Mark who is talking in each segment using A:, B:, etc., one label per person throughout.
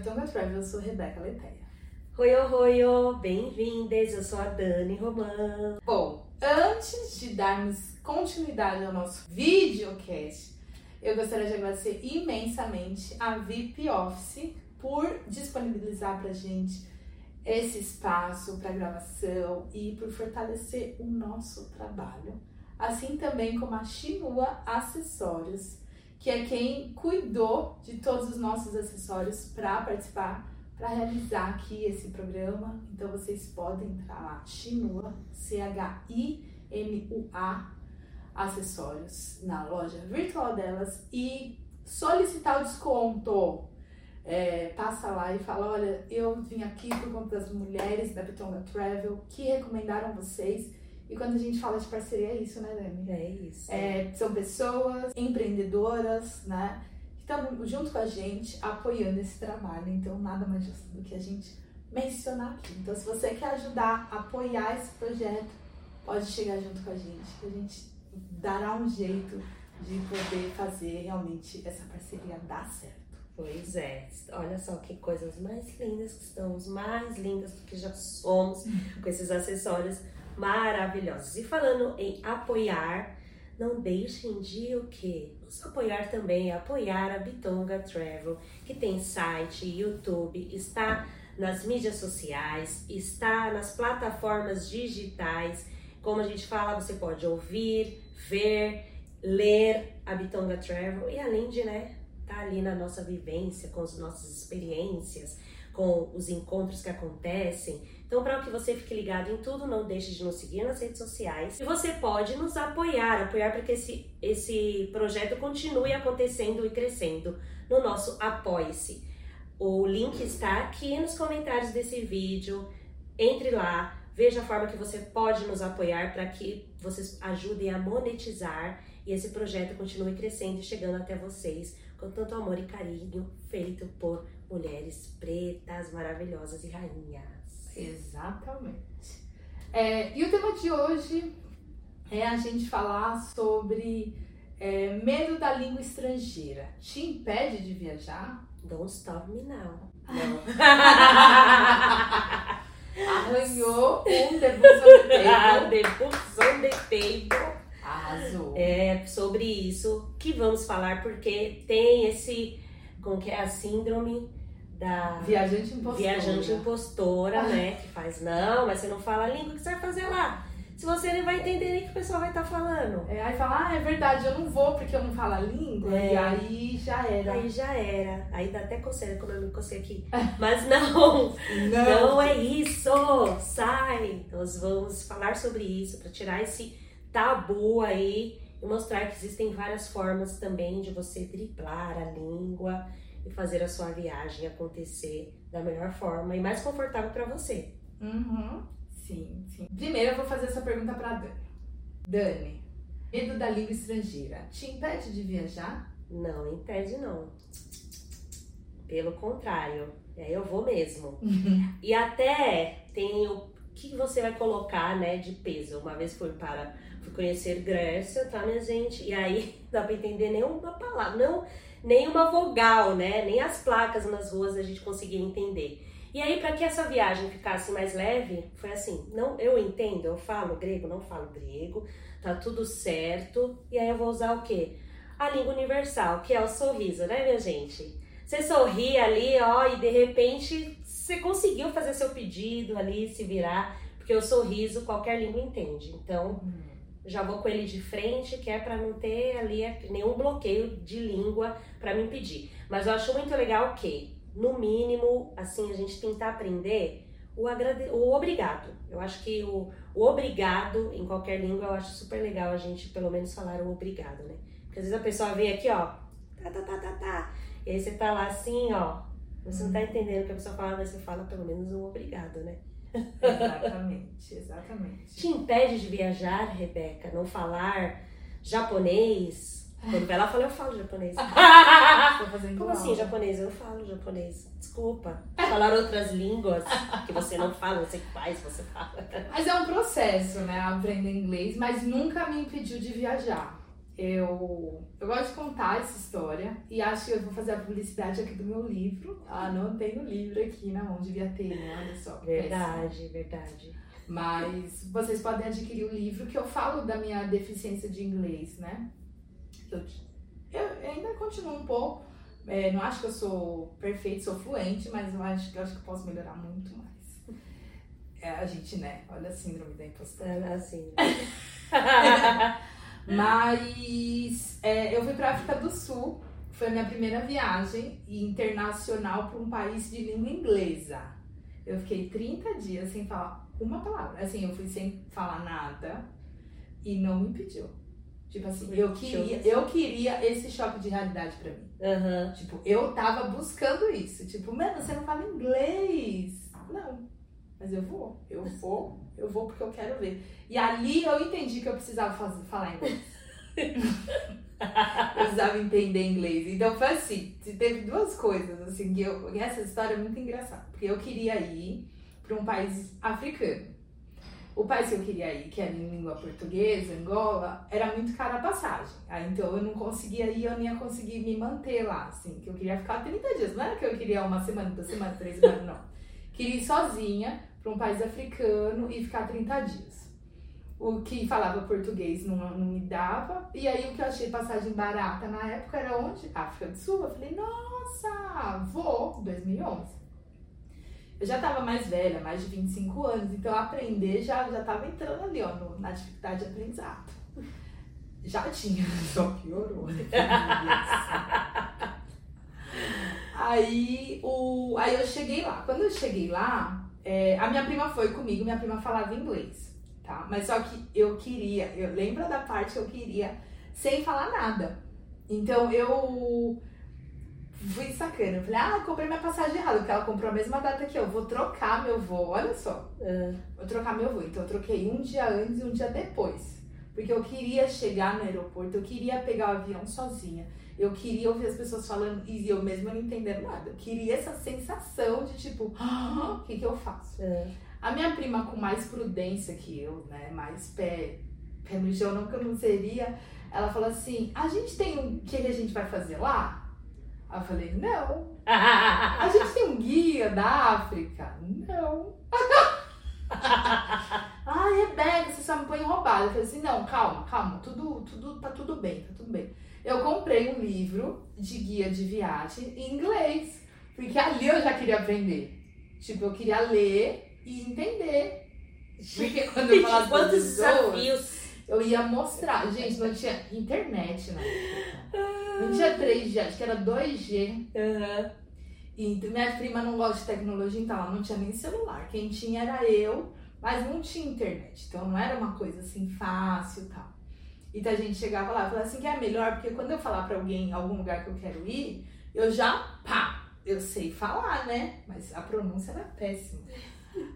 A: Bitonga Travel, eu sou Rebeca Leiteia.
B: Oi, oi, oi, bem-vindas, eu sou a Dani Romão.
A: Bom, antes de darmos continuidade ao nosso videocast, eu gostaria de agradecer imensamente a VIP Office por disponibilizar pra gente esse espaço para gravação e por fortalecer o nosso trabalho. Assim também como a Chinua Acessórios, que é quem cuidou de todos os nossos acessórios para participar, para realizar aqui esse programa. Então vocês podem entrar lá, Chinua, C-H-I-M-U-A, acessórios, na loja virtual delas e solicitar o desconto. É, passa lá e fala: Olha, eu vim aqui por conta das mulheres da Bitonga Travel que recomendaram vocês e quando a gente fala de parceria, é isso, né, Dani?
B: É isso.
A: É, são pessoas empreendedoras, né? Que estão junto com a gente, apoiando esse trabalho. Então, nada mais justo do que a gente mencionar aqui. Então, se você quer ajudar, apoiar esse projeto, pode chegar junto com a gente, que a gente dará um jeito de poder fazer realmente essa parceria dar certo.
B: Pois é, olha só que coisas mais lindas que estamos, mais lindas do que já somos com esses acessórios maravilhosos. E falando em apoiar, não deixem de o que? Nos apoiar também, apoiar a Bitonga Travel, que tem site, YouTube, está nas mídias sociais, está nas plataformas digitais. Como a gente fala, você pode ouvir, ver, ler a Bitonga Travel e além de, né, tá ali na nossa vivência, com as nossas experiências, com os encontros que acontecem. Então, para que você fique ligado em tudo, não deixe de nos seguir nas redes sociais. E você pode nos apoiar, apoiar para que esse, esse projeto continue acontecendo e crescendo no nosso Apoie-se. O link está aqui nos comentários desse vídeo. Entre lá, veja a forma que você pode nos apoiar para que vocês ajudem a monetizar e esse projeto continue crescendo e chegando até vocês com tanto amor e carinho, feito por mulheres pretas, maravilhosas e rainhas.
A: Exatamente. É, e o tema de hoje é a gente falar sobre é, medo da língua estrangeira. Te impede de viajar?
B: Don't stop me now.
A: Arranhou um debusão de
B: de table.
A: Arrasou.
B: É sobre isso que vamos falar, porque tem esse, como que é a síndrome da
A: Viajante impostora.
B: viajante impostora, né? Que faz, não, mas você não fala a língua, o que você vai fazer lá? Se você nem vai entender nem o que o pessoal vai estar falando.
A: É, aí fala, ah, é verdade, eu não vou porque eu não falo a língua.
B: É.
A: E aí já era.
B: Aí já era. Aí dá até coceira quando eu me cocei aqui. Mas não,
A: Não.
B: não é isso. Sai. Nós vamos falar sobre isso para tirar esse tabu aí e mostrar que existem várias formas também de você driblar a língua e fazer a sua viagem acontecer da melhor forma e mais confortável para você.
A: Uhum. Sim, sim. Primeiro eu vou fazer essa pergunta pra Dani. Dani, medo da língua estrangeira te impede de viajar?
B: Não impede não. Pelo contrário, aí eu vou mesmo. E até tem o que você vai colocar, né, de peso. Uma vez fui para fui conhecer Grécia, tá, minha gente? E aí dá para entender nenhuma palavra, não nenhuma vogal, né? Nem as placas nas ruas a gente conseguia entender. E aí, para que essa viagem ficasse mais leve, foi assim: não, eu entendo, eu falo grego, não falo grego, tá tudo certo. E aí eu vou usar o quê? A língua universal, que é o sorriso, né, minha gente? Você sorri ali, ó, e de repente você conseguiu fazer seu pedido ali, se virar, porque o sorriso qualquer língua entende. Então, já vou com ele de frente, que é para não ter ali nenhum bloqueio de língua para me impedir. Mas eu acho muito legal que, no mínimo, assim, a gente tentar aprender o, agrade... o obrigado. Eu acho que o, o obrigado em qualquer língua, eu acho super legal a gente pelo menos falar o obrigado, né? Porque às vezes a pessoa vem aqui, ó, tá, tá, tá, tá, tá. E aí você tá lá assim, ó, você não tá entendendo o que a pessoa fala, mas você fala pelo menos o obrigado, né?
A: Exatamente, exatamente.
B: Te impede de viajar, Rebeca, não falar japonês? Quando lá, fala, eu falo japonês. Como assim japonês? Eu falo japonês. Desculpa. Falar outras línguas que você não fala, você faz, você fala.
A: Mas é um processo, né? Aprender inglês, mas nunca me impediu de viajar. Eu, eu gosto de contar essa história e acho que eu vou fazer a publicidade aqui do meu livro. Ah, não tenho livro aqui na mão, devia ter, né? Olha só.
B: Verdade, péssimo. verdade.
A: Mas vocês podem adquirir o livro que eu falo da minha deficiência de inglês, né? Eu, eu ainda continuo um pouco. É, não acho que eu sou perfeito, sou fluente, mas eu acho, eu acho que eu posso melhorar muito mais. É a gente, né? Olha a síndrome da impostora.
B: É assim.
A: mas é, eu fui para África do Sul. Foi a minha primeira viagem internacional para um país de língua inglesa. Eu fiquei 30 dias sem falar uma palavra. Assim, eu fui sem falar nada e não me impediu. Tipo assim, eu queria, eu queria esse choque de realidade pra mim.
B: Uhum.
A: Tipo, eu tava buscando isso. Tipo, mano, você não fala inglês. Não. Mas eu vou, eu vou, eu vou porque eu quero ver. E ali eu entendi que eu precisava fazer, falar inglês. eu precisava entender inglês. Então foi assim, teve duas coisas, assim, que eu. Essa história é muito engraçada. Porque eu queria ir para um país africano. O país que eu queria ir, que era em língua portuguesa, Angola, era muito cara a passagem. Aí, então eu não conseguia ir, eu não ia conseguir me manter lá, assim, que eu queria ficar 30 dias. Não era que eu queria uma semana, duas semanas, três semanas, não. Queria ir sozinha para um país africano e ficar 30 dias. O que falava português não, não me dava. E aí o que eu achei passagem barata na época era onde? África do Sul. Eu falei, nossa, vou, 2011 eu já estava mais velha, mais de 25 anos, então aprender já já estava entrando ali, ó, no, na dificuldade de aprendizado. Já tinha, só piorou. Aí, o, aí eu cheguei lá. Quando eu cheguei lá, é, a minha prima foi comigo, minha prima falava inglês, tá? Mas só que eu queria, eu lembro da parte que eu queria sem falar nada. Então eu fui sacana. Eu falei, ah, comprei minha passagem errada, porque ela comprou a mesma data que eu. Vou trocar meu voo, olha só.
B: Uhum.
A: Vou trocar meu voo. Então eu troquei um dia antes e um dia depois. Porque eu queria chegar no aeroporto, eu queria pegar o avião sozinha. Eu queria ouvir as pessoas falando e eu mesma não entendendo nada. Eu queria essa sensação de tipo, ah, o que, que eu faço?
B: Uhum.
A: A minha prima com mais prudência que eu, né, mais pé, pé no chão, não que eu não seria, ela falou assim, a gente tem um, o que a gente vai fazer lá? Eu falei, não. A gente tem um guia da África? Não. Ai, Rebeca, você só me põe roubada. Eu falei assim, não, calma, calma, tudo, tudo, tá tudo bem, tá tudo bem. Eu comprei um livro de guia de viagem em inglês, porque ali eu já queria aprender. Tipo, eu queria ler e entender. Porque quando eu falava
B: Quantos desafios
A: eu ia mostrar. Gente, não tinha internet na época. Não tinha 3G, acho que era 2G.
B: Uhum.
A: E minha prima não gosta de tecnologia, então ela não tinha nem celular. Quem tinha era eu, mas não tinha internet. Então não era uma coisa assim fácil e tal. Então a gente chegava lá e falava assim que é melhor, porque quando eu falar pra alguém algum lugar que eu quero ir, eu já, pá, eu sei falar, né? Mas a pronúncia era péssima.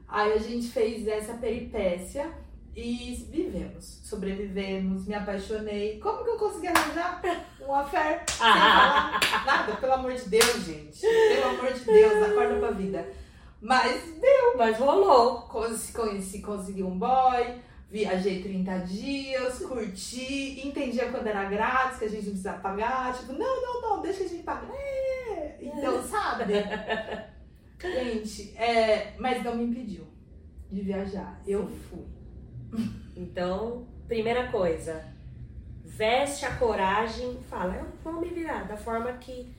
A: Aí a gente fez essa peripécia e vivemos, sobrevivemos, me apaixonei. Como que eu consegui arranjar um affair sem falar nada? Pelo amor de Deus, gente. Pelo amor de Deus, acorda pra vida. Mas deu.
B: Mas rolou.
A: Conheci, consegui um boy, viajei 30 dias, curti, entendia quando era grátis, que a gente não precisa pagar. Tipo, não, não, não, deixa a gente pagar. É. Então, sabe? gente, é, mas não me impediu de viajar. Eu fui.
B: Então, primeira coisa, veste a coragem, fala, eu vou me virar da forma que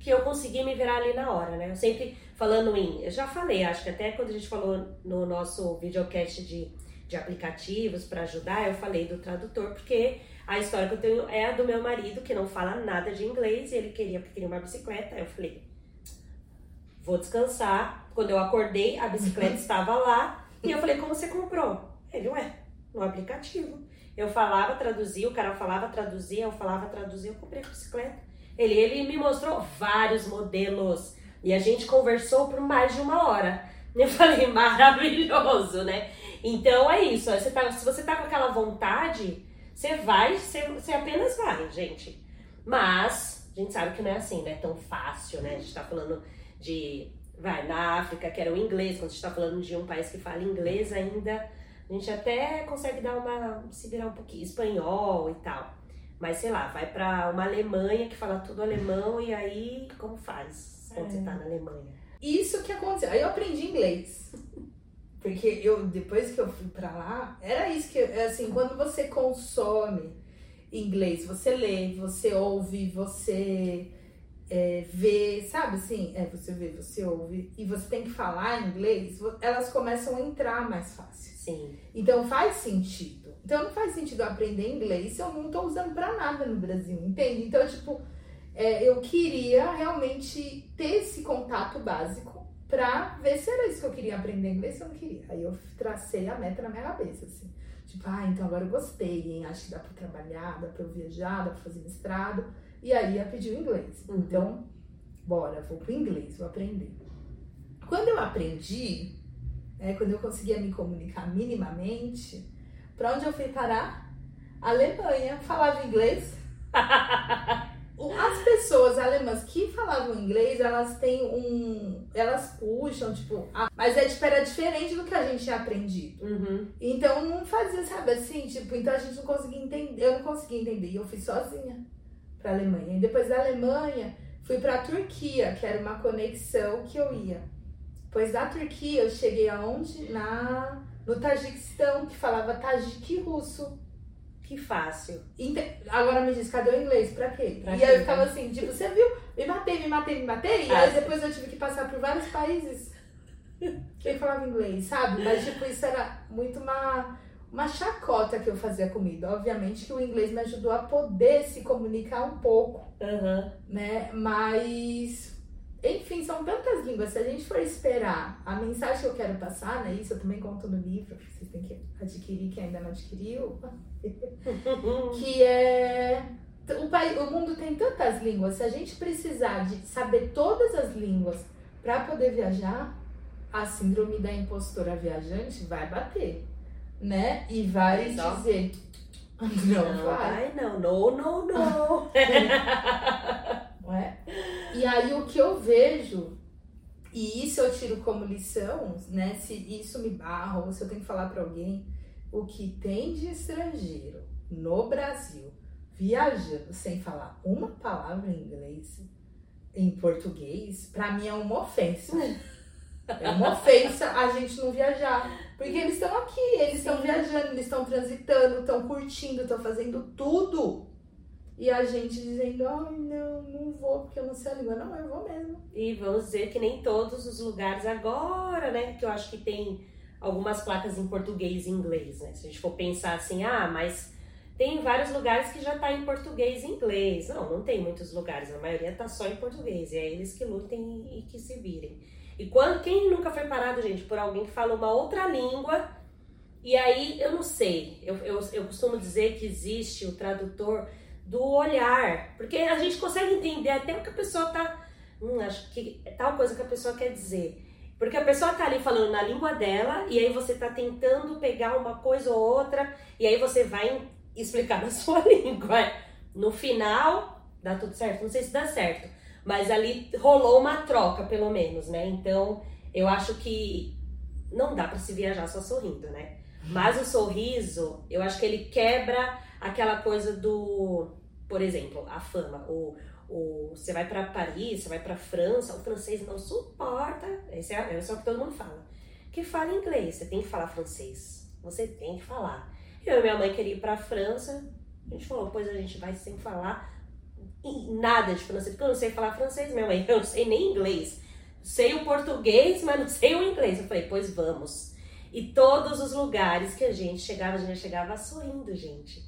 B: que eu consegui me virar ali na hora, né? Eu sempre falando em, eu já falei, acho que até quando a gente falou no nosso videocast de, de aplicativos para ajudar, eu falei do tradutor, porque a história que eu tenho é a do meu marido, que não fala nada de inglês, e ele queria, porque queria uma bicicleta, eu falei, vou descansar. Quando eu acordei, a bicicleta estava lá, e eu falei, como você comprou? Ele, ué, no aplicativo. Eu falava, traduzia, o cara falava, traduzia, eu falava, traduzia, eu comprei a bicicleta. Ele, ele me mostrou vários modelos e a gente conversou por mais de uma hora. Eu falei, maravilhoso, né? Então é isso. Você tá, se você tá com aquela vontade, você vai, você, você apenas vai, gente. Mas a gente sabe que não é assim, não é tão fácil, né? A gente tá falando de. Vai, na África, que era o inglês, quando a gente tá falando de um país que fala inglês ainda a gente até consegue dar uma. se virar um pouquinho, espanhol e tal. Mas sei lá, vai pra uma Alemanha que fala tudo alemão e aí como faz quando
A: É.
B: você tá na Alemanha?
A: Isso que aconteceu. Aí eu aprendi inglês. Porque eu, depois que eu fui pra lá, era isso que, assim, quando você consome inglês, você lê, você ouve, você é, vê, sabe assim? É, você vê, você ouve, e você tem que falar inglês, elas começam a entrar mais fácil.
B: Sim.
A: Então faz sentido. Então não faz sentido aprender inglês se eu não tô usando pra nada no Brasil, entende? Então, tipo, é, eu queria realmente ter esse contato básico pra ver se era isso que eu queria aprender inglês ou eu não queria. Aí eu tracei a meta na minha cabeça, assim. Tipo, ah, então agora eu gostei, hein? Acho que dá pra trabalhar, dá pra eu viajar, dá pra fazer mestrado. E aí ia pedir o inglês.
B: Uhum.
A: Então, bora, vou pro inglês, vou aprender. Quando eu aprendi, é, quando eu conseguia me comunicar minimamente, pra onde eu fui parar? Alemanha. Falava inglês. As pessoas alemãs que falavam inglês, elas têm um. Elas puxam, tipo. a- mas é, tipo, era diferente do que a gente tinha aprendido.
B: Uhum.
A: Então não fazia, sabe assim, tipo, então a gente não conseguia entender, eu não conseguia entender. E eu fui sozinha pra Alemanha. E depois da Alemanha, fui pra Turquia, que era uma conexão que eu ia. Depois da Turquia, eu cheguei aonde? Na, no Tajiquistão, que falava tajik russo.
B: Que fácil.
A: Agora me diz, cadê o inglês? Pra quê?
B: Pra
A: e
B: quê,
A: aí eu ficava assim, tipo, você viu? Me matei, me matei, me matei. E
B: Ah.
A: aí depois eu tive que passar por vários países que falava inglês, sabe? Mas tipo, isso era muito uma, uma chacota que eu fazia comigo. Obviamente que o inglês me ajudou a poder se comunicar um pouco,
B: Aham.
A: né? Mas, enfim, são tantas línguas. Se a gente for esperar a mensagem que eu quero passar, né? Isso eu também conto no livro, vocês têm que adquirir, que ainda não adquiriu que é o, pai, o mundo tem tantas línguas. Se a gente precisar de saber todas as línguas para poder viajar, a síndrome da impostora viajante vai bater, né? E vai
B: Mas, ó.
A: dizer não,
B: Não,
A: vai,
B: vai não. No.
A: não é? E aí o que eu vejo e isso eu tiro como lição, né? Se isso me barra ou se eu tenho que falar para alguém, o que tem de estrangeiro no Brasil viajando sem falar uma palavra em inglês, em português, pra mim é uma ofensa. É uma ofensa a gente não viajar. Porque eles estão aqui, eles estão viajando, eles estão transitando, estão curtindo, estão fazendo tudo. E a gente dizendo, ai, não, não vou porque eu não sei a língua. Não, eu vou mesmo.
B: E vamos dizer que nem todos os lugares agora, né? Que eu acho que tem algumas placas em português e inglês, né? Se a gente for pensar assim, ah, mas tem vários lugares que já tá em português e inglês. Não, não tem muitos lugares, a maioria tá só em português. E é eles que lutem e que se virem. E quando quem nunca foi parado, gente, por alguém que fala uma outra língua, e aí eu não sei, eu, eu, eu costumo dizer que existe o tradutor do olhar, porque a gente consegue entender até o que a pessoa tá. Hum, acho que tal coisa que a pessoa quer dizer. Porque a pessoa tá ali falando na língua dela, e aí você tá tentando pegar uma coisa ou outra, e aí você vai explicar na sua língua. No final, dá tudo certo? Não sei se dá certo, mas ali rolou uma troca, pelo menos, né? Então, eu acho que não dá pra se viajar só sorrindo, né? Mas o sorriso, eu acho que ele quebra aquela coisa do, por exemplo, a fama. O, o, você vai pra Paris, você vai pra França, o francês não suporta. Esse é, esse é o que todo mundo fala. Que fala inglês, você tem que falar francês. Você tem que falar. Eu e minha mãe queria ir pra França. A gente falou, pois a gente vai sem falar nada de francês, porque eu não sei falar francês, minha mãe. Eu não sei nem inglês. Sei o português, mas não sei o inglês. Eu falei, pois vamos. E todos os lugares que a gente chegava, a gente chegava sorrindo, gente.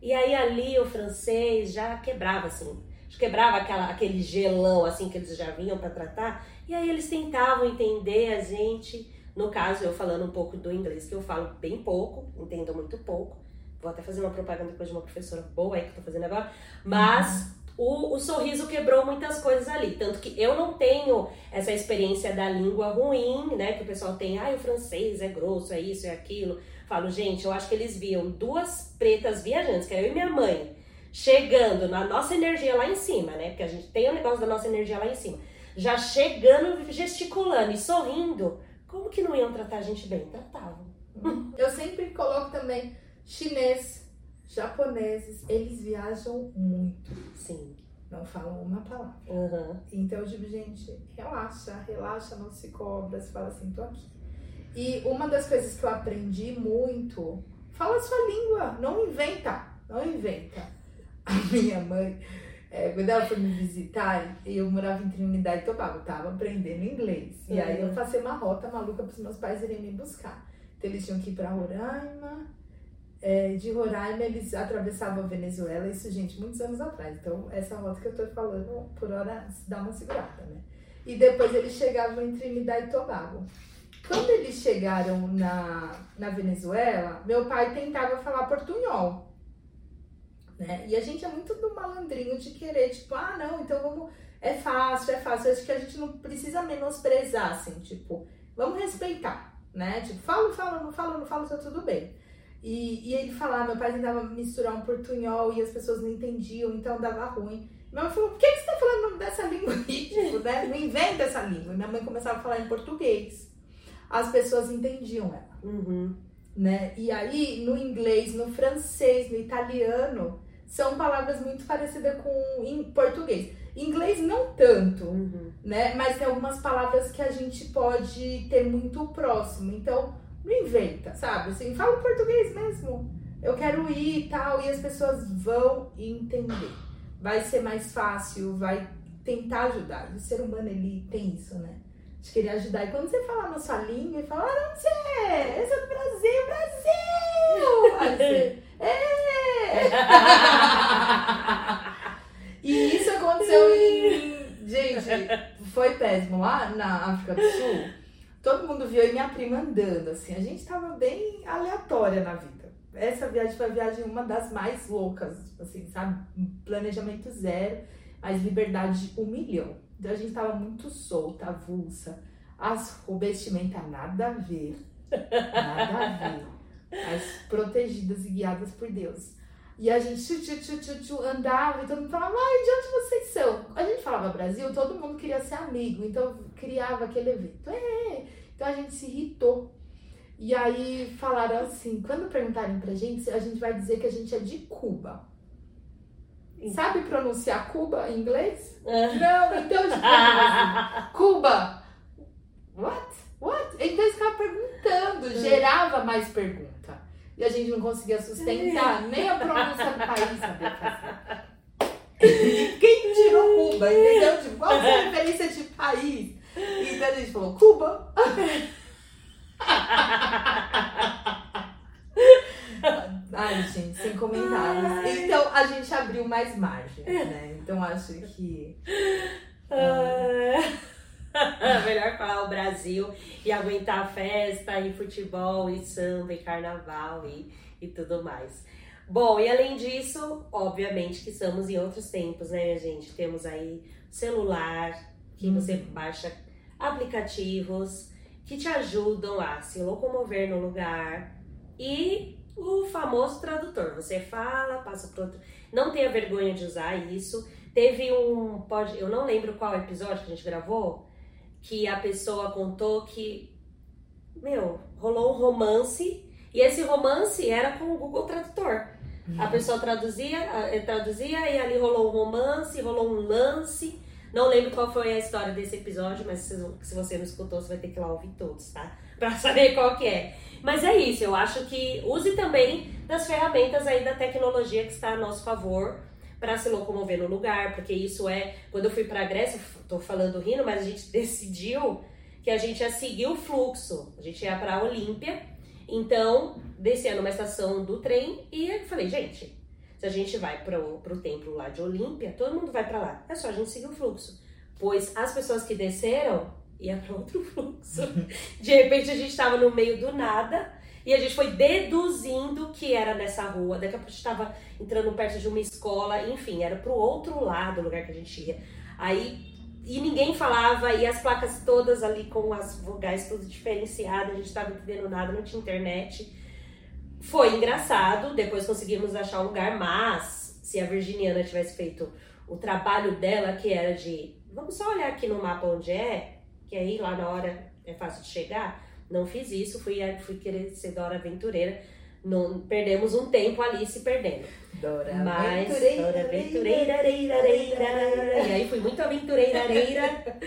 B: E aí ali o francês já quebrava, assim. Quebrava aquela, aquele gelão, assim, que eles já vinham para tratar. E aí eles tentavam entender a gente. No caso, eu falando um pouco do inglês, que eu falo bem pouco, entendo muito pouco. Vou até fazer uma propaganda depois de uma professora boa aí que eu tô fazendo agora. Mas o, o sorriso quebrou muitas coisas ali. Tanto que eu não tenho essa experiência da língua ruim, né? Que o pessoal tem, ah, o francês é grosso, é isso, é aquilo. Falo, gente, eu acho que eles viam duas pretas viajantes, que era eu e minha mãe, chegando na nossa energia lá em cima, né? Porque a gente tem o negócio da nossa energia lá em cima. Já chegando, gesticulando e sorrindo. Como que não iam tratar a gente bem? Tratavam.
A: Eu sempre coloco também chinês. japoneses, eles viajam muito.
B: Sim.
A: Não falam uma palavra.
B: Uhum.
A: Então eu digo, gente, relaxa, relaxa, não se cobra. Você fala assim, tô aqui. E uma das coisas que eu aprendi muito, fala a sua língua, não inventa, não inventa. A minha mãe, é, quando ela foi me visitar, eu morava em Trinidad e Tobago, tava aprendendo inglês. E aí eu passei uma rota maluca para os meus pais irem me buscar. Então eles tinham que ir para Roraima, é, de Roraima eles atravessavam a Venezuela, isso, gente, muitos anos atrás. Então, essa rota que eu tô falando, por hora, dá uma segurada, né? E depois eles chegavam em Trinidad e Tobago. Quando eles chegaram na, na Venezuela, meu pai tentava falar portunhol. Né? E a gente é muito do malandrinho de querer, tipo, ah, não, então vamos. É fácil, é fácil. Eu acho que a gente não precisa menosprezar, assim, tipo, vamos respeitar, né? Tipo, falo, falo, não falo, não falo, tá tudo bem. E, e ele falava, meu pai tentava misturar um portunhol e as pessoas não entendiam, então dava ruim. Minha mãe falou, por que, que você tá falando dessa língua aí? Tipo, né? Não inventa essa língua. E minha mãe começava a falar em português. As pessoas entendiam ela.
B: Uhum.
A: Né? E aí, no inglês, no francês, no italiano, são palavras muito parecidas com em português. Em inglês não tanto,
B: Uhum.
A: né? Mas tem algumas palavras que a gente pode ter muito próximo. Então, não inventa, sabe? Assim, fala português mesmo. Eu quero ir e tal, e as pessoas vão entender. Vai ser mais fácil, vai tentar ajudar. O ser humano, ele tem isso, né? De querer ajudar. E quando você fala na sua língua e fala, ah, você é? Eu sou do Brasil, Brasil! Aí é! E isso aconteceu em. Gente, foi péssimo. Lá na África do Sul, todo mundo viu e minha prima andando, assim. A gente tava bem aleatória na vida. Essa viagem foi a viagem uma das mais loucas, assim, sabe? Planejamento zero, mas liberdade um milhão. Então a gente tava muito solta, avulsa. As vestimenta nada a ver. Nada a ver. Mas protegidas e guiadas por Deus. E a gente tchu, tchu, tchu, tchu, andava e todo mundo falava, ai, de onde vocês são? A gente falava Brasil, todo mundo queria ser amigo, então criava aquele evento. É. Então a gente se irritou. E aí falaram assim, quando perguntarem pra gente, a gente vai dizer que a gente é de Cuba. Sabe pronunciar Cuba em inglês? Não, então a gente falava assim, Cuba. What? What? Então eles ficavam perguntando, gerava mais pergunta. E a gente não conseguia sustentar nem a pronúncia do país sabia fazer. Quem tirou Cuba, entendeu? Tipo, qual é a referência de país? Então a gente falou, Cuba. Ai, gente, sem comentários.
B: Ai.
A: Então a gente abriu mais margem, né? Então acho que.
B: Melhor falar o Brasil e aguentar festa e futebol e samba e carnaval e, e tudo mais. Bom, e além disso, obviamente que estamos em outros tempos, né, minha gente? Temos aí celular, que você baixa aplicativos que te ajudam a se locomover no lugar e o famoso tradutor. Você fala, passa para outro. Não tenha vergonha de usar isso. Teve um, pode, eu não lembro qual episódio que a gente gravou, que a pessoa contou que, meu, rolou um romance e esse romance era com o Google Tradutor. A pessoa traduzia, eh, traduzia e ali rolou um romance, rolou um lance. Não lembro qual foi a história desse episódio, mas se, se você não escutou, você vai ter que ir lá ouvir todos, tá? Pra saber qual que é. Mas é isso, eu acho que use também das ferramentas aí da tecnologia que está a nosso favor para se locomover no lugar, porque isso é. Quando eu fui para a Grécia, tô falando rindo, mas a gente decidiu que a gente ia seguir o fluxo. A gente ia para Olímpia, então descia numa estação do trem e eu falei, gente, se a gente vai para o templo lá de Olímpia, todo mundo vai para lá. É só a gente seguir o fluxo. Pois as pessoas que desceram iam para outro fluxo. De repente a gente estava no meio do nada e a gente foi deduzindo que era nessa rua. Daqui a pouco a gente estava entrando perto de uma escola, enfim, era pro outro lado do lugar que a gente ia. Aí, e ninguém falava, e as placas todas ali com as vogais tudo diferenciadas, a gente estava entendendo nada, não tinha internet. Foi engraçado, depois conseguimos achar um lugar, mas se a Virginiana tivesse feito o trabalho dela, que era de vamos só olhar aqui no mapa onde é, que aí lá na hora é fácil de chegar. Não fiz isso, fui, fui querer ser da hora aventureira. não perdemos um tempo ali se perdendo.
A: Dora
B: Mas,
A: aventureira,
B: Dora aventureira, reira, reira. E aí fui muito aventureira, reira,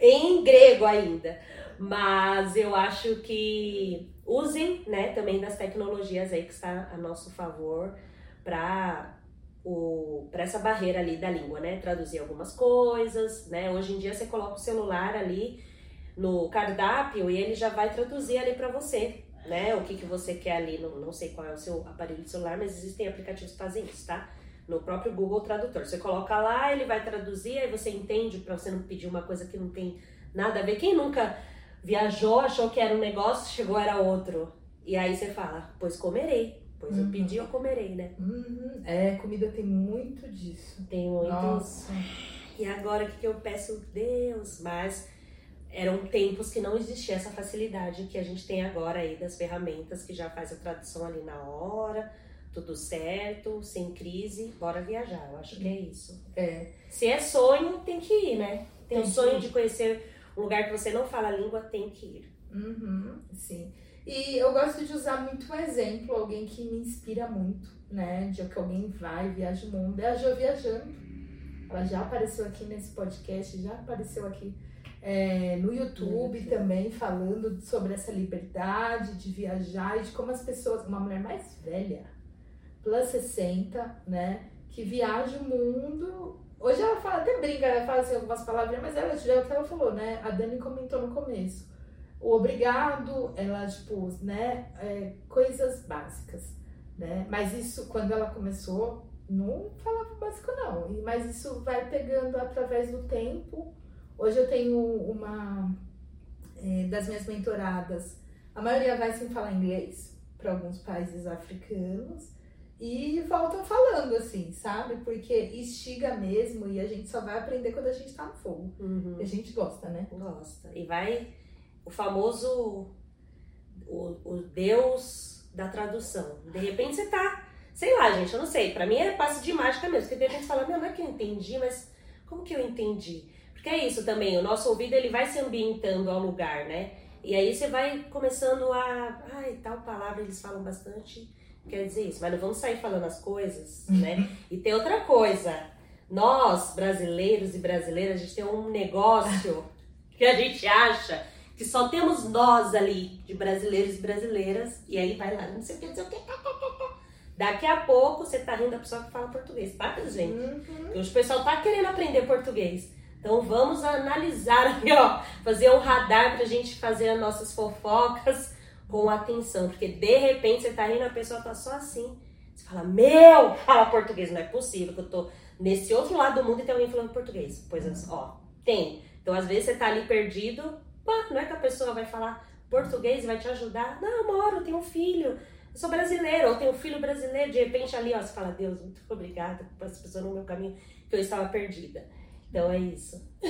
B: em grego ainda. Mas eu acho que usem, né, também das tecnologias aí que está a nosso favor para para essa barreira ali da língua, né? Traduzir algumas coisas, né? Hoje em dia você coloca o celular ali no cardápio e ele já vai traduzir ali para você, né? O que, que você quer ali, não, não sei qual é o seu aparelho de celular, mas existem aplicativos que fazem isso, tá? No próprio Google Tradutor. Você coloca lá, ele vai traduzir, aí você entende para você não pedir uma coisa que não tem nada a ver. Quem nunca viajou, achou que era um negócio, chegou era outro. E aí você fala, pois comerei. Pois eu
A: Uhum.
B: pedi, eu comerei, né?
A: Uhum. É, comida tem muito disso.
B: Tem muitos.
A: Nossa.
B: E agora o que, que eu peço? Deus, mas eram tempos que não existia essa facilidade que a gente tem agora aí das ferramentas que já faz a tradução ali na hora, tudo certo, sem crise, bora viajar. Eu acho que é isso.
A: É.
B: Se é sonho, tem que ir, né? Tem,
A: Tem
B: um
A: que
B: sonho de conhecer um lugar que você não fala a língua, tem que ir.
A: Uhum, sim. E eu gosto de usar muito um exemplo, alguém que me inspira muito, né? De que alguém vai, viaja o mundo. É a Jo Viajando. Ela já apareceu aqui nesse podcast, já apareceu aqui é, no YouTube também, falando sobre essa liberdade de viajar e de como as pessoas. Uma mulher mais velha, plus 60, né? Que viaja o mundo. Hoje ela fala, até brinca, ela fala assim algumas palavras, mas ela já é o que ela falou, né? A Dani comentou no começo o obrigado, ela, tipo, né, é, coisas básicas, né? Mas isso, quando ela começou, não falava básico, não. Mas isso vai pegando através do tempo. Hoje eu tenho uma é, das minhas mentoradas, a maioria vai sem falar inglês para alguns países africanos e voltam falando assim, sabe? Porque instiga mesmo e a gente só vai aprender quando a gente tá no fogo.
B: Uhum.
A: A gente gosta, né?
B: Gosta. E vai o famoso o, o Deus da tradução. De repente você tá, sei lá, gente, eu não sei. Pra mim é passe de mágica mesmo. Porque de repente você fala, meu, não é que eu entendi, mas como que eu entendi? Porque é isso também, o nosso ouvido ele vai se ambientando ao lugar, né? E aí você vai começando a. Ai, tal palavra eles falam bastante, quer dizer isso. Mas não vamos sair falando as coisas, né? E tem outra coisa. Nós, brasileiros e brasileiras, a gente tem um negócio que a gente acha que só temos nós ali, de brasileiros e brasileiras, e aí vai lá, não sei o que, não sei o que. Daqui a pouco você tá rindo da pessoa que fala português, tá, gente?
A: Uhum.
B: Hoje o pessoal tá querendo aprender português. Então vamos analisar aqui, ó, fazer um radar pra gente fazer as nossas fofocas com atenção. Porque de repente você tá rindo, a pessoa tá só assim. Você fala, meu, fala português. Não é possível que eu tô nesse outro lado do mundo e tem alguém falando português. Pois, ó, tem. Então às vezes você tá ali perdido, pá, não é que a pessoa vai falar português e vai te ajudar. Não, eu moro, eu tenho um filho. Eu sou brasileiro, ou tenho um filho brasileiro. De repente ali, ó, você fala, Deus, muito obrigada por essa pessoa no meu caminho, que eu estava perdida. Então é isso.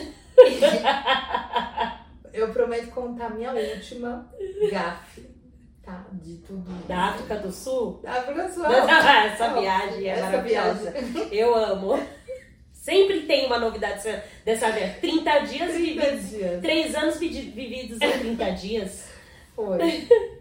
A: Eu prometo contar minha última gafe, tá? De tudo.
B: Da África do Sul,
A: Da África do Sul.
B: essa viagem é
A: Essa
B: maravilhosa.
A: viagem.
B: Eu amo. Sempre tem uma novidade dessa- vez. 30 dias
A: 30
B: vividos.
A: dias.
B: 3 anos vividos em 30 dias.
A: Foi.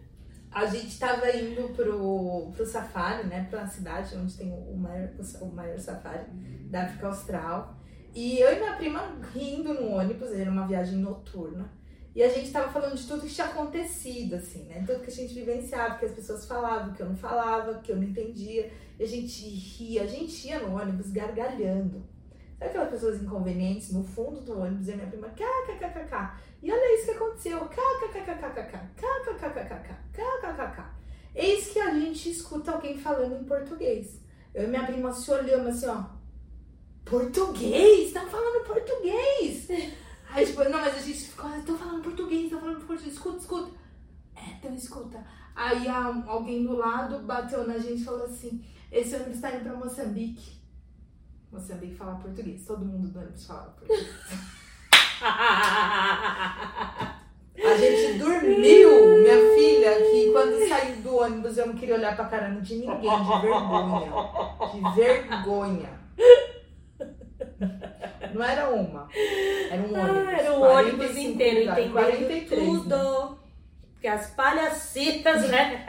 A: A gente tava indo pro, pro safari, né? Pra uma cidade onde tem o maior, o maior safari da África Austral. E eu e minha prima rindo no ônibus, era uma viagem noturna. E a gente tava falando de tudo que tinha acontecido, assim, né? Tudo que a gente vivenciava, que as pessoas falavam, que eu não falava, que eu não entendia. E a gente ria, a gente ia no ônibus gargalhando. Sabe aquelas pessoas inconvenientes no fundo do ônibus e a minha prima, kkkk. E olha isso que aconteceu, kkkkkkk, kkkk. Eis que a gente escuta alguém falando em português. Eu e minha prima se olhamos assim, ó. Português? Tá falando português? Aí, tipo, não, mas a gente ficou, tô falando português, tô falando português, escuta, escuta. É, então escuta. Aí alguém do lado bateu na gente e falou assim: esse ônibus tá indo pra Moçambique. Moçambique fala português, todo mundo do ônibus fala português. A gente dormiu, minha filha, que quando saiu do ônibus eu não queria olhar pra cara de ninguém, de vergonha. De vergonha. Não era uma, era um ônibus.
B: Ah, era o
A: 45
B: ônibus inteiro,
A: lugares,
B: entendendo
A: 43, né?
B: tudo. Porque as palhacitas, né?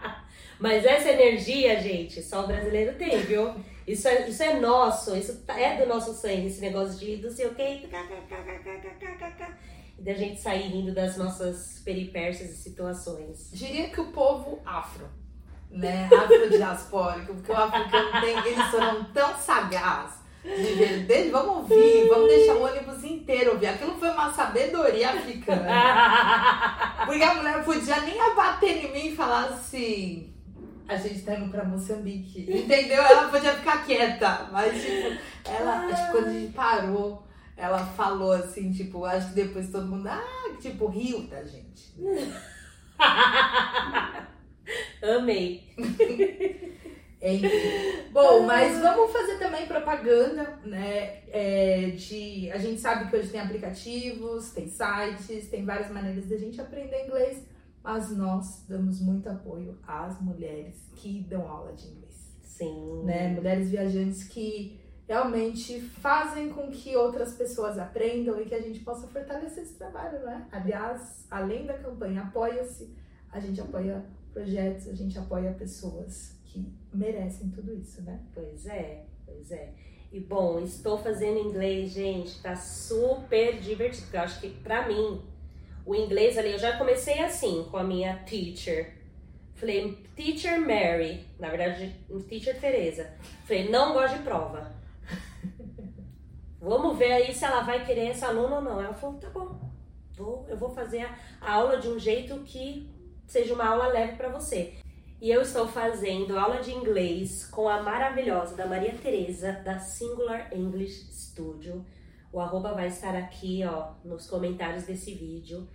B: Mas essa energia, gente, só o brasileiro tem, viu? Isso é, isso é nosso, isso é do nosso sangue, esse negócio de do sei o quê. E da gente sair rindo das nossas peripécias e situações.
A: Diria que o povo afro, né? Afrodiaspórico, porque o africano tem, eles foram tão sagazes de ver, vamos ouvir, vamos deixar o ônibus inteiro ouvir. Aquilo foi uma sabedoria africana. Porque a mulher podia nem abater em mim e falar assim: a gente tá indo pra Moçambique. Entendeu? Ela podia ficar quieta. Mas, tipo, ela, tipo, quando a gente parou, ela falou assim, tipo, acho que depois todo mundo, ah, tipo, riu da gente.
B: Amei.
A: Bom, mas vamos fazer também propaganda, né? É, de, a gente sabe que hoje tem aplicativos, tem sites, tem várias maneiras de a gente aprender inglês, mas nós damos muito apoio às mulheres que dão aula de inglês.
B: Sim.
A: Né? Mulheres viajantes que realmente fazem com que outras pessoas aprendam e que a gente possa fortalecer esse trabalho, né? Aliás, além da campanha Apoia-se, a gente apoia projetos, a gente apoia pessoas que merecem tudo isso, né?
B: Pois é, pois é. E bom, estou fazendo inglês, gente, tá super divertido. Porque eu acho que pra mim, o inglês ali, eu já comecei assim com a minha teacher. Falei, teacher Mary, na verdade, teacher Teresa. Falei, não gosto de prova. Vamos ver aí se ela vai querer essa aluna ou não. Ela falou, tá bom, vou, eu vou fazer a, a aula de um jeito que seja uma aula leve para você. E eu estou fazendo aula de inglês com a maravilhosa da Maria Tereza, da Singular English Studio. O arroba vai estar aqui, ó, nos comentários desse vídeo.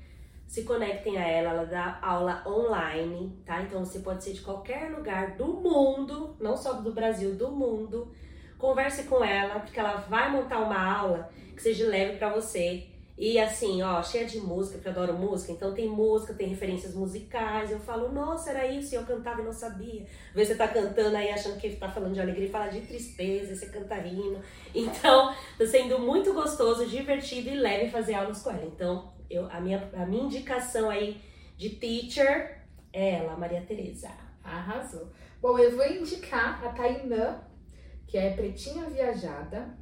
B: Se conectem a ela, ela dá aula online, tá? Então você pode ser de qualquer lugar do mundo, não só do Brasil, do mundo. Converse com ela, porque ela vai montar uma aula que seja leve para você e assim, ó, cheia de música, porque eu adoro música, então tem música, tem referências musicais. Eu falo, nossa, era isso, e eu cantava e não sabia. Vezes você tá cantando aí achando que tá falando de alegria, fala de tristeza, você canta rindo. Então, tá sendo muito gostoso, divertido e leve fazer aulas com ela. Então, eu, a, minha, a minha indicação aí de teacher é ela, Maria Tereza.
A: Arrasou. Bom, eu vou indicar a Tainã, que é pretinha viajada.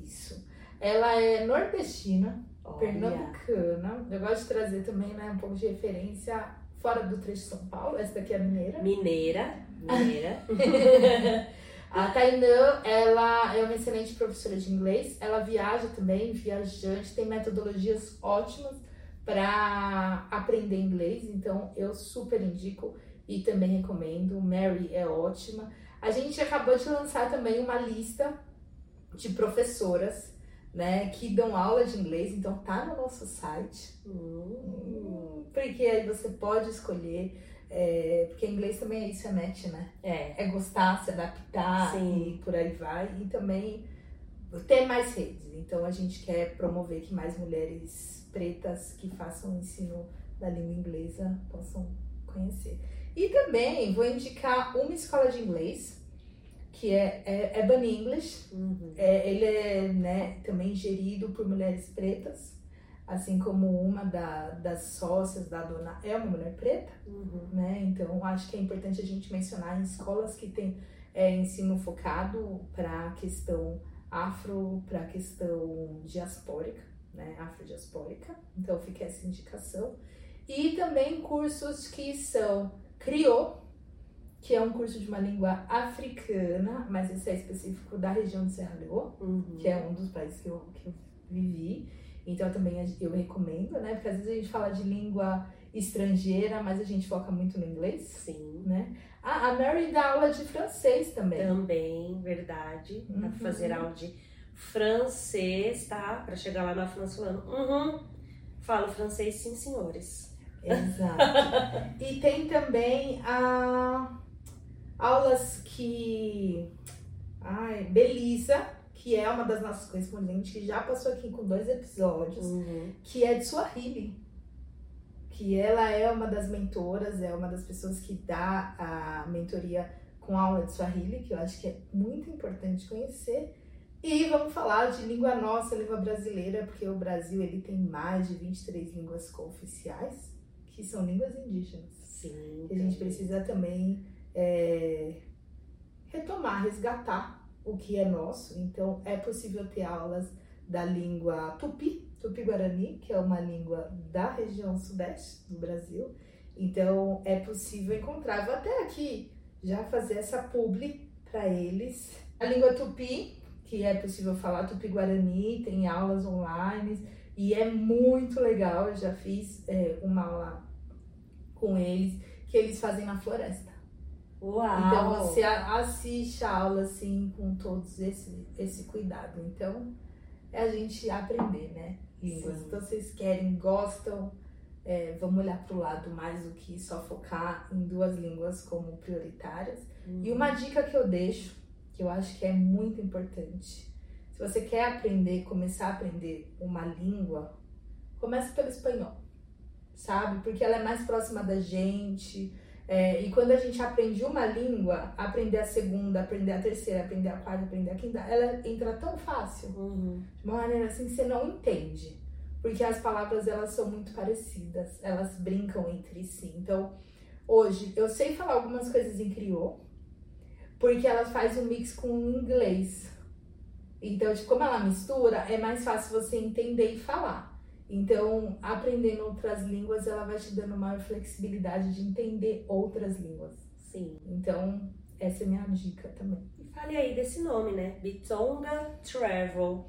A: Isso. Ela é nordestina pernambucana. Eu gosto de trazer também né, um pouco de referência fora do trecho de São Paulo. Essa daqui é mineira.
B: Mineira, mineira.
A: a Tainã, ela é uma excelente professora de inglês. Ela viaja também, viajante, tem metodologias ótimas para aprender inglês. Então, eu super indico e também recomendo. Mary é ótima. A gente acabou de lançar também uma lista de professoras né, que dão aula de inglês, então tá no nosso site. Hum, porque aí você pode escolher, é, porque inglês também é isso, é match, né?
B: É.
A: É gostar, se adaptar
B: Sim.
A: e por aí vai. E também ter mais redes. Então a gente quer promover que mais mulheres pretas que façam o ensino da língua inglesa possam conhecer. E também vou indicar uma escola de inglês que é, é, é Bunny English.
B: Uhum.
A: É, ele é né, também gerido por mulheres pretas, assim como uma da, das sócias da dona é uma mulher preta.
B: Uhum.
A: Né? Então, acho que é importante a gente mencionar em escolas que tem é, ensino focado para a questão afro, para a questão diaspórica, né? afrodiaspórica. Então, fica essa indicação. E também cursos que são criou que é um curso de uma língua africana, mas esse é específico da região de Serra Leoa,
B: Uhum.
A: que é um dos países que eu, que eu vivi. Então também eu recomendo, né? Porque às vezes a gente fala de língua estrangeira, mas a gente foca muito no inglês,
B: Sim.
A: né? Ah, a Mary dá aula de francês também.
B: Também, verdade. Dá pra
A: Uhum.
B: fazer aula de francês, tá? Pra chegar lá na França falando, uhum, falo francês sim, senhores.
A: Exato. e tem também a aulas que. Ai, Belisa, que é uma das nossas correspondentes, que já passou aqui com dois episódios,
B: Uhum.
A: que é de Swahili. Que ela é uma das mentoras, é uma das pessoas que dá a mentoria com aula de Swahili, que eu acho que é muito importante conhecer. E vamos falar de língua nossa, língua brasileira, porque o Brasil ele tem mais de 23 línguas cooficiais, que são línguas indígenas.
B: Sim.
A: E a gente precisa também é, retomar, resgatar o que é nosso. Então, é possível ter aulas da língua tupi, tupi-guarani, que é uma língua da região sudeste do Brasil. Então, é possível encontrar. Vou até aqui já fazer essa publi para eles. A língua tupi, que é possível falar tupi-guarani, tem aulas online e é muito legal. Eu já fiz é, uma aula com eles que eles fazem na floresta.
B: Uau!
A: Então você assiste a aula assim com todos esse, esse cuidado. Então é a gente aprender, né? Línguas.
B: Sim.
A: Então vocês querem, gostam, é, vamos olhar para o lado mais do que só focar em duas línguas como prioritárias. E uma dica que eu deixo, que eu acho que é muito importante. Se você quer aprender, começar a aprender uma língua, comece pelo espanhol, sabe? Porque ela é mais próxima da gente. É, e quando a gente aprende uma língua, aprender a segunda, aprender a terceira, aprender a quarta, aprender a quinta, ela entra tão fácil,
B: Uhum.
A: de uma maneira assim que você não entende. Porque as palavras elas são muito parecidas, elas brincam entre si. Então, hoje eu sei falar algumas coisas em crioulo, porque ela faz um mix com o inglês. Então, tipo, como ela mistura, é mais fácil você entender e falar. Então, aprendendo outras línguas, ela vai te dando maior flexibilidade de entender outras línguas.
B: Sim.
A: Então, essa é minha dica também.
B: E fale aí desse nome, né? Bitonga Travel.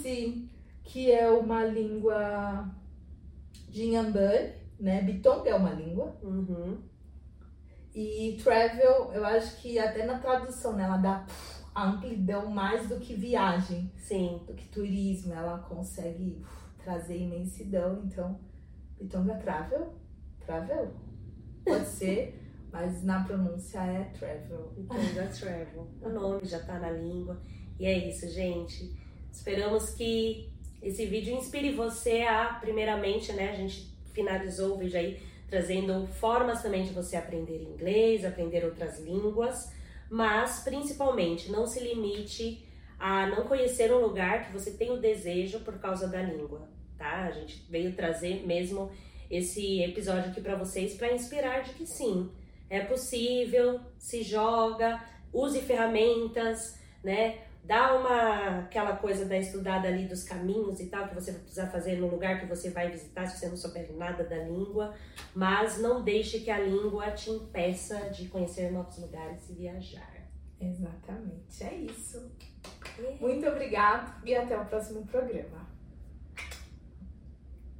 A: Sim, que é uma língua de Inhambane, né? Bitonga é uma língua.
B: Uhum.
A: E travel, eu acho que até na tradução, né, ela dá a amplidão mais do que viagem,
B: Sim.
A: do que turismo. Ela consegue trazer imensidão. Então, Bitonga Travel, Travel, pode ser, mas na pronúncia é Travel.
B: Bitonga Travel. O nome já tá na língua. E é isso, gente. Esperamos que esse vídeo inspire você a, primeiramente, né? A gente finalizou o vídeo aí trazendo formas também de você aprender inglês, aprender outras línguas, mas principalmente não se limite a não conhecer um lugar que você tem o desejo por causa da língua, tá? A gente veio trazer mesmo esse episódio aqui para vocês para inspirar de que sim, é possível, se joga, use ferramentas, né? Dá uma aquela coisa da estudada ali dos caminhos e tal que você vai precisar fazer no lugar que você vai visitar se você não souber nada da língua, mas não deixe que a língua te impeça de conhecer novos lugares e viajar.
A: Exatamente, é isso. Muito obrigado e até o próximo programa.